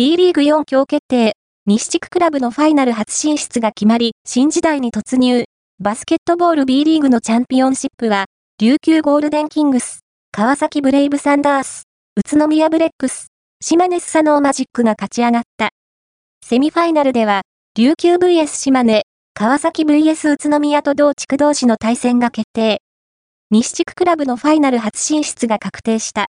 B リーグ4強決定、西地区クラブのファイナル初進出が決まり、新時代に突入。バスケットボール B リーグのチャンピオンシップは、琉球ゴールデンキングス、川崎ブレイブサンダース、宇都宮ブレックス、島根スサノーマジックが勝ち上がった。セミファイナルでは、琉球 VS 島根、川崎 VS 宇都宮と同地区同士の対戦が決定。西地区クラブのファイナル初進出が確定した。